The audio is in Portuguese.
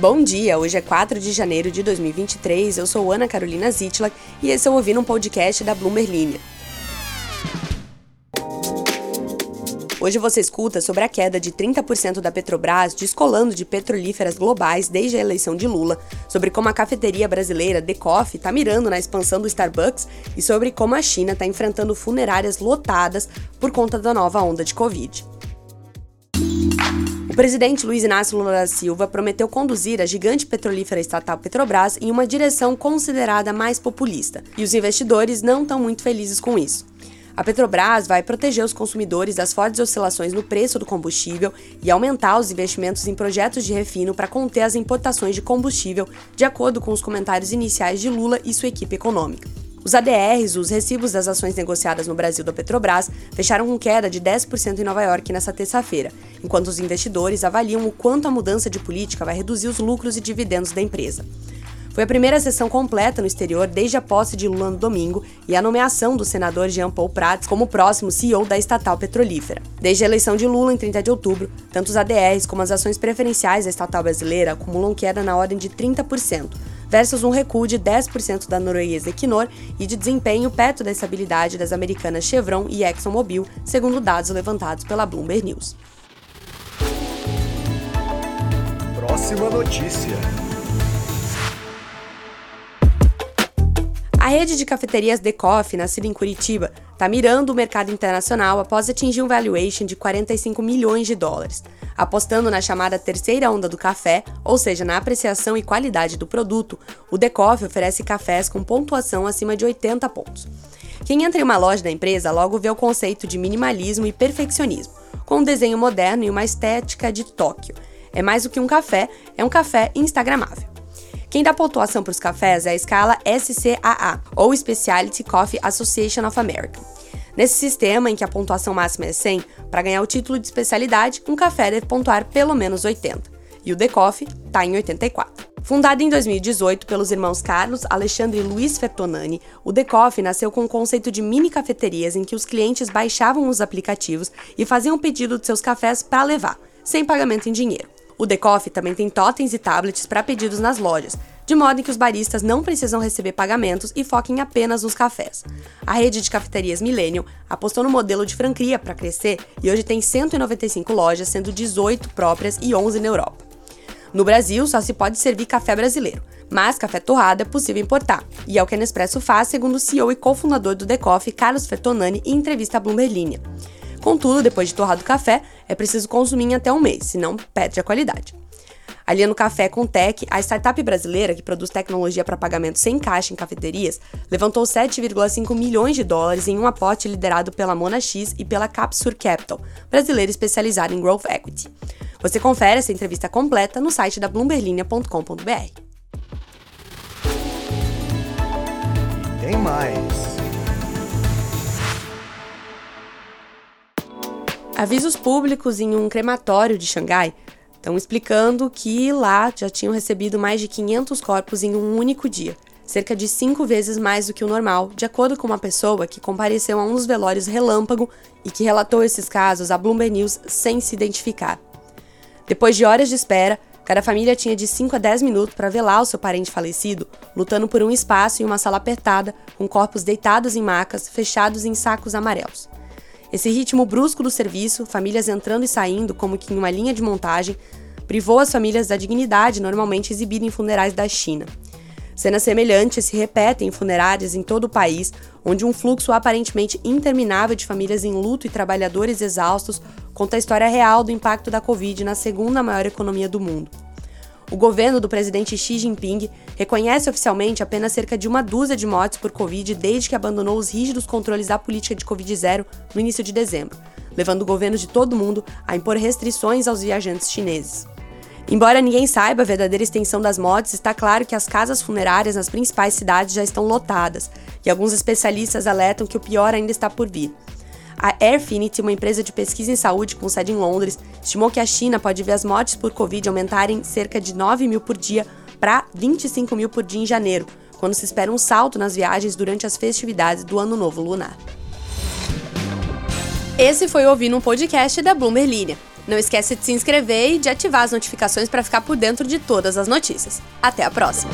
Bom dia, hoje é 4 de janeiro de 2023, eu sou Ana Carolina Zitlak e esse é o Ouvindo um Podcast da Bloomberg Linha. Hoje você escuta sobre a queda de 30% da Petrobras descolando de petrolíferas globais desde a eleição de Lula, sobre como a cafeteria brasileira The Coffee está mirando na expansão do Starbucks e sobre como a China está enfrentando funerárias lotadas por conta da nova onda de Covid. Presidente Luiz Inácio Lula da Silva prometeu conduzir a gigante petrolífera estatal Petrobras em uma direção considerada mais populista, e os investidores não estão muito felizes com isso. A Petrobras vai proteger os consumidores das fortes oscilações no preço do combustível e aumentar os investimentos em projetos de refino para conter as importações de combustível, de acordo com os comentários iniciais de Lula e sua equipe econômica. Os ADRs, os recibos das ações negociadas no Brasil da Petrobras, fecharam com queda de 10% em Nova York nesta terça-feira, enquanto os investidores avaliam o quanto a mudança de política vai reduzir os lucros e dividendos da empresa. Foi a primeira sessão completa no exterior desde a posse de Lula no domingo e a nomeação do senador Jean Paul Prats como próximo CEO da estatal petrolífera. Desde a eleição de Lula em 30 de outubro, tanto os ADRs como as ações preferenciais da estatal brasileira acumulam queda na ordem de 30%, versus um recuo de 10% da norueguesa Equinor e de desempenho perto da estabilidade das americanas Chevron e ExxonMobil, segundo dados levantados pela Bloomberg News. Próxima notícia. A rede de cafeterias The Coffee, nascida em Curitiba, está mirando o mercado internacional após atingir um valuation de 45 milhões de dólares. Apostando na chamada terceira onda do café, ou seja, na apreciação e qualidade do produto, o The Coffee oferece cafés com pontuação acima de 80 pontos. Quem entra em uma loja da empresa logo vê o conceito de minimalismo e perfeccionismo, com um desenho moderno e uma estética de Tóquio. É mais do que um café, é um café instagramável. Quem dá pontuação para os cafés é a escala SCAA, ou Specialty Coffee Association of America. Nesse sistema, em que a pontuação máxima é 100, para ganhar o título de especialidade, um café deve pontuar pelo menos 80. E o The Coffee está em 84. Fundado em 2018 pelos irmãos Carlos, Alexandre e Luiz Fertonani, o The Coffee nasceu com o conceito de mini cafeterias em que os clientes baixavam os aplicativos e faziam o pedido de seus cafés para levar, sem pagamento em dinheiro. O The Coffee também tem totens e tablets para pedidos nas lojas, de modo que os baristas não precisam receber pagamentos e foquem apenas nos cafés. A rede de cafeterias Millennium apostou no modelo de franquia para crescer e hoje tem 195 lojas, sendo 18 próprias e 11 na Europa. No Brasil, só se pode servir café brasileiro, mas café torrado é possível importar, e é o que a Nespresso faz, segundo o CEO e cofundador do The Coffee, Carlos Fertonani, em entrevista à Bloomberg Linha. Contudo, depois de torrado o café, é preciso consumir em até um mês, senão perde a qualidade. Aliando Café com Tech, a startup brasileira que produz tecnologia para pagamento sem caixa em cafeterias, levantou 7,5 milhões de dólares em um aporte liderado pela Mona X e pela Capsur Capital, brasileira especializada em Growth Equity. Você confere essa entrevista completa no site da bloomberlinia.com.br. Tem mais. Avisos públicos em um crematório de Xangai estão explicando que lá já tinham recebido mais de 500 corpos em um único dia, cerca de cinco vezes mais do que o normal, de acordo com uma pessoa que compareceu a um dos velórios relâmpago e que relatou esses casos à Bloomberg News sem se identificar. Depois de horas de espera, cada família tinha de 5 a 10 minutos para velar o seu parente falecido, lutando por um espaço em uma sala apertada, com corpos deitados em macas, fechados em sacos amarelos. Esse ritmo brusco do serviço, famílias entrando e saindo como que em uma linha de montagem, privou as famílias da dignidade normalmente exibida em funerais da China. Cenas semelhantes se repetem em funerárias em todo o país, onde um fluxo aparentemente interminável de famílias em luto e trabalhadores exaustos conta a história real do impacto da Covid na segunda maior economia do mundo. O governo do presidente Xi Jinping reconhece oficialmente apenas cerca de uma dúzia de mortes por Covid desde que abandonou os rígidos controles da política de Covid-0 no início de dezembro, levando governos de todo o mundo a impor restrições aos viajantes chineses. Embora ninguém saiba a verdadeira extensão das mortes, está claro que as casas funerárias nas principais cidades já estão lotadas, e alguns especialistas alertam que o pior ainda está por vir. A Airfinity, uma empresa de pesquisa em saúde com sede em Londres, estimou que a China pode ver as mortes por Covid aumentarem cerca de 9 mil por dia para 25 mil por dia em janeiro, quando se espera um salto nas viagens durante as festividades do Ano Novo Lunar. Esse foi ouvindo um podcast da Bloomberg. Não esquece de se inscrever e de ativar as notificações para ficar por dentro de todas as notícias. Até a próxima!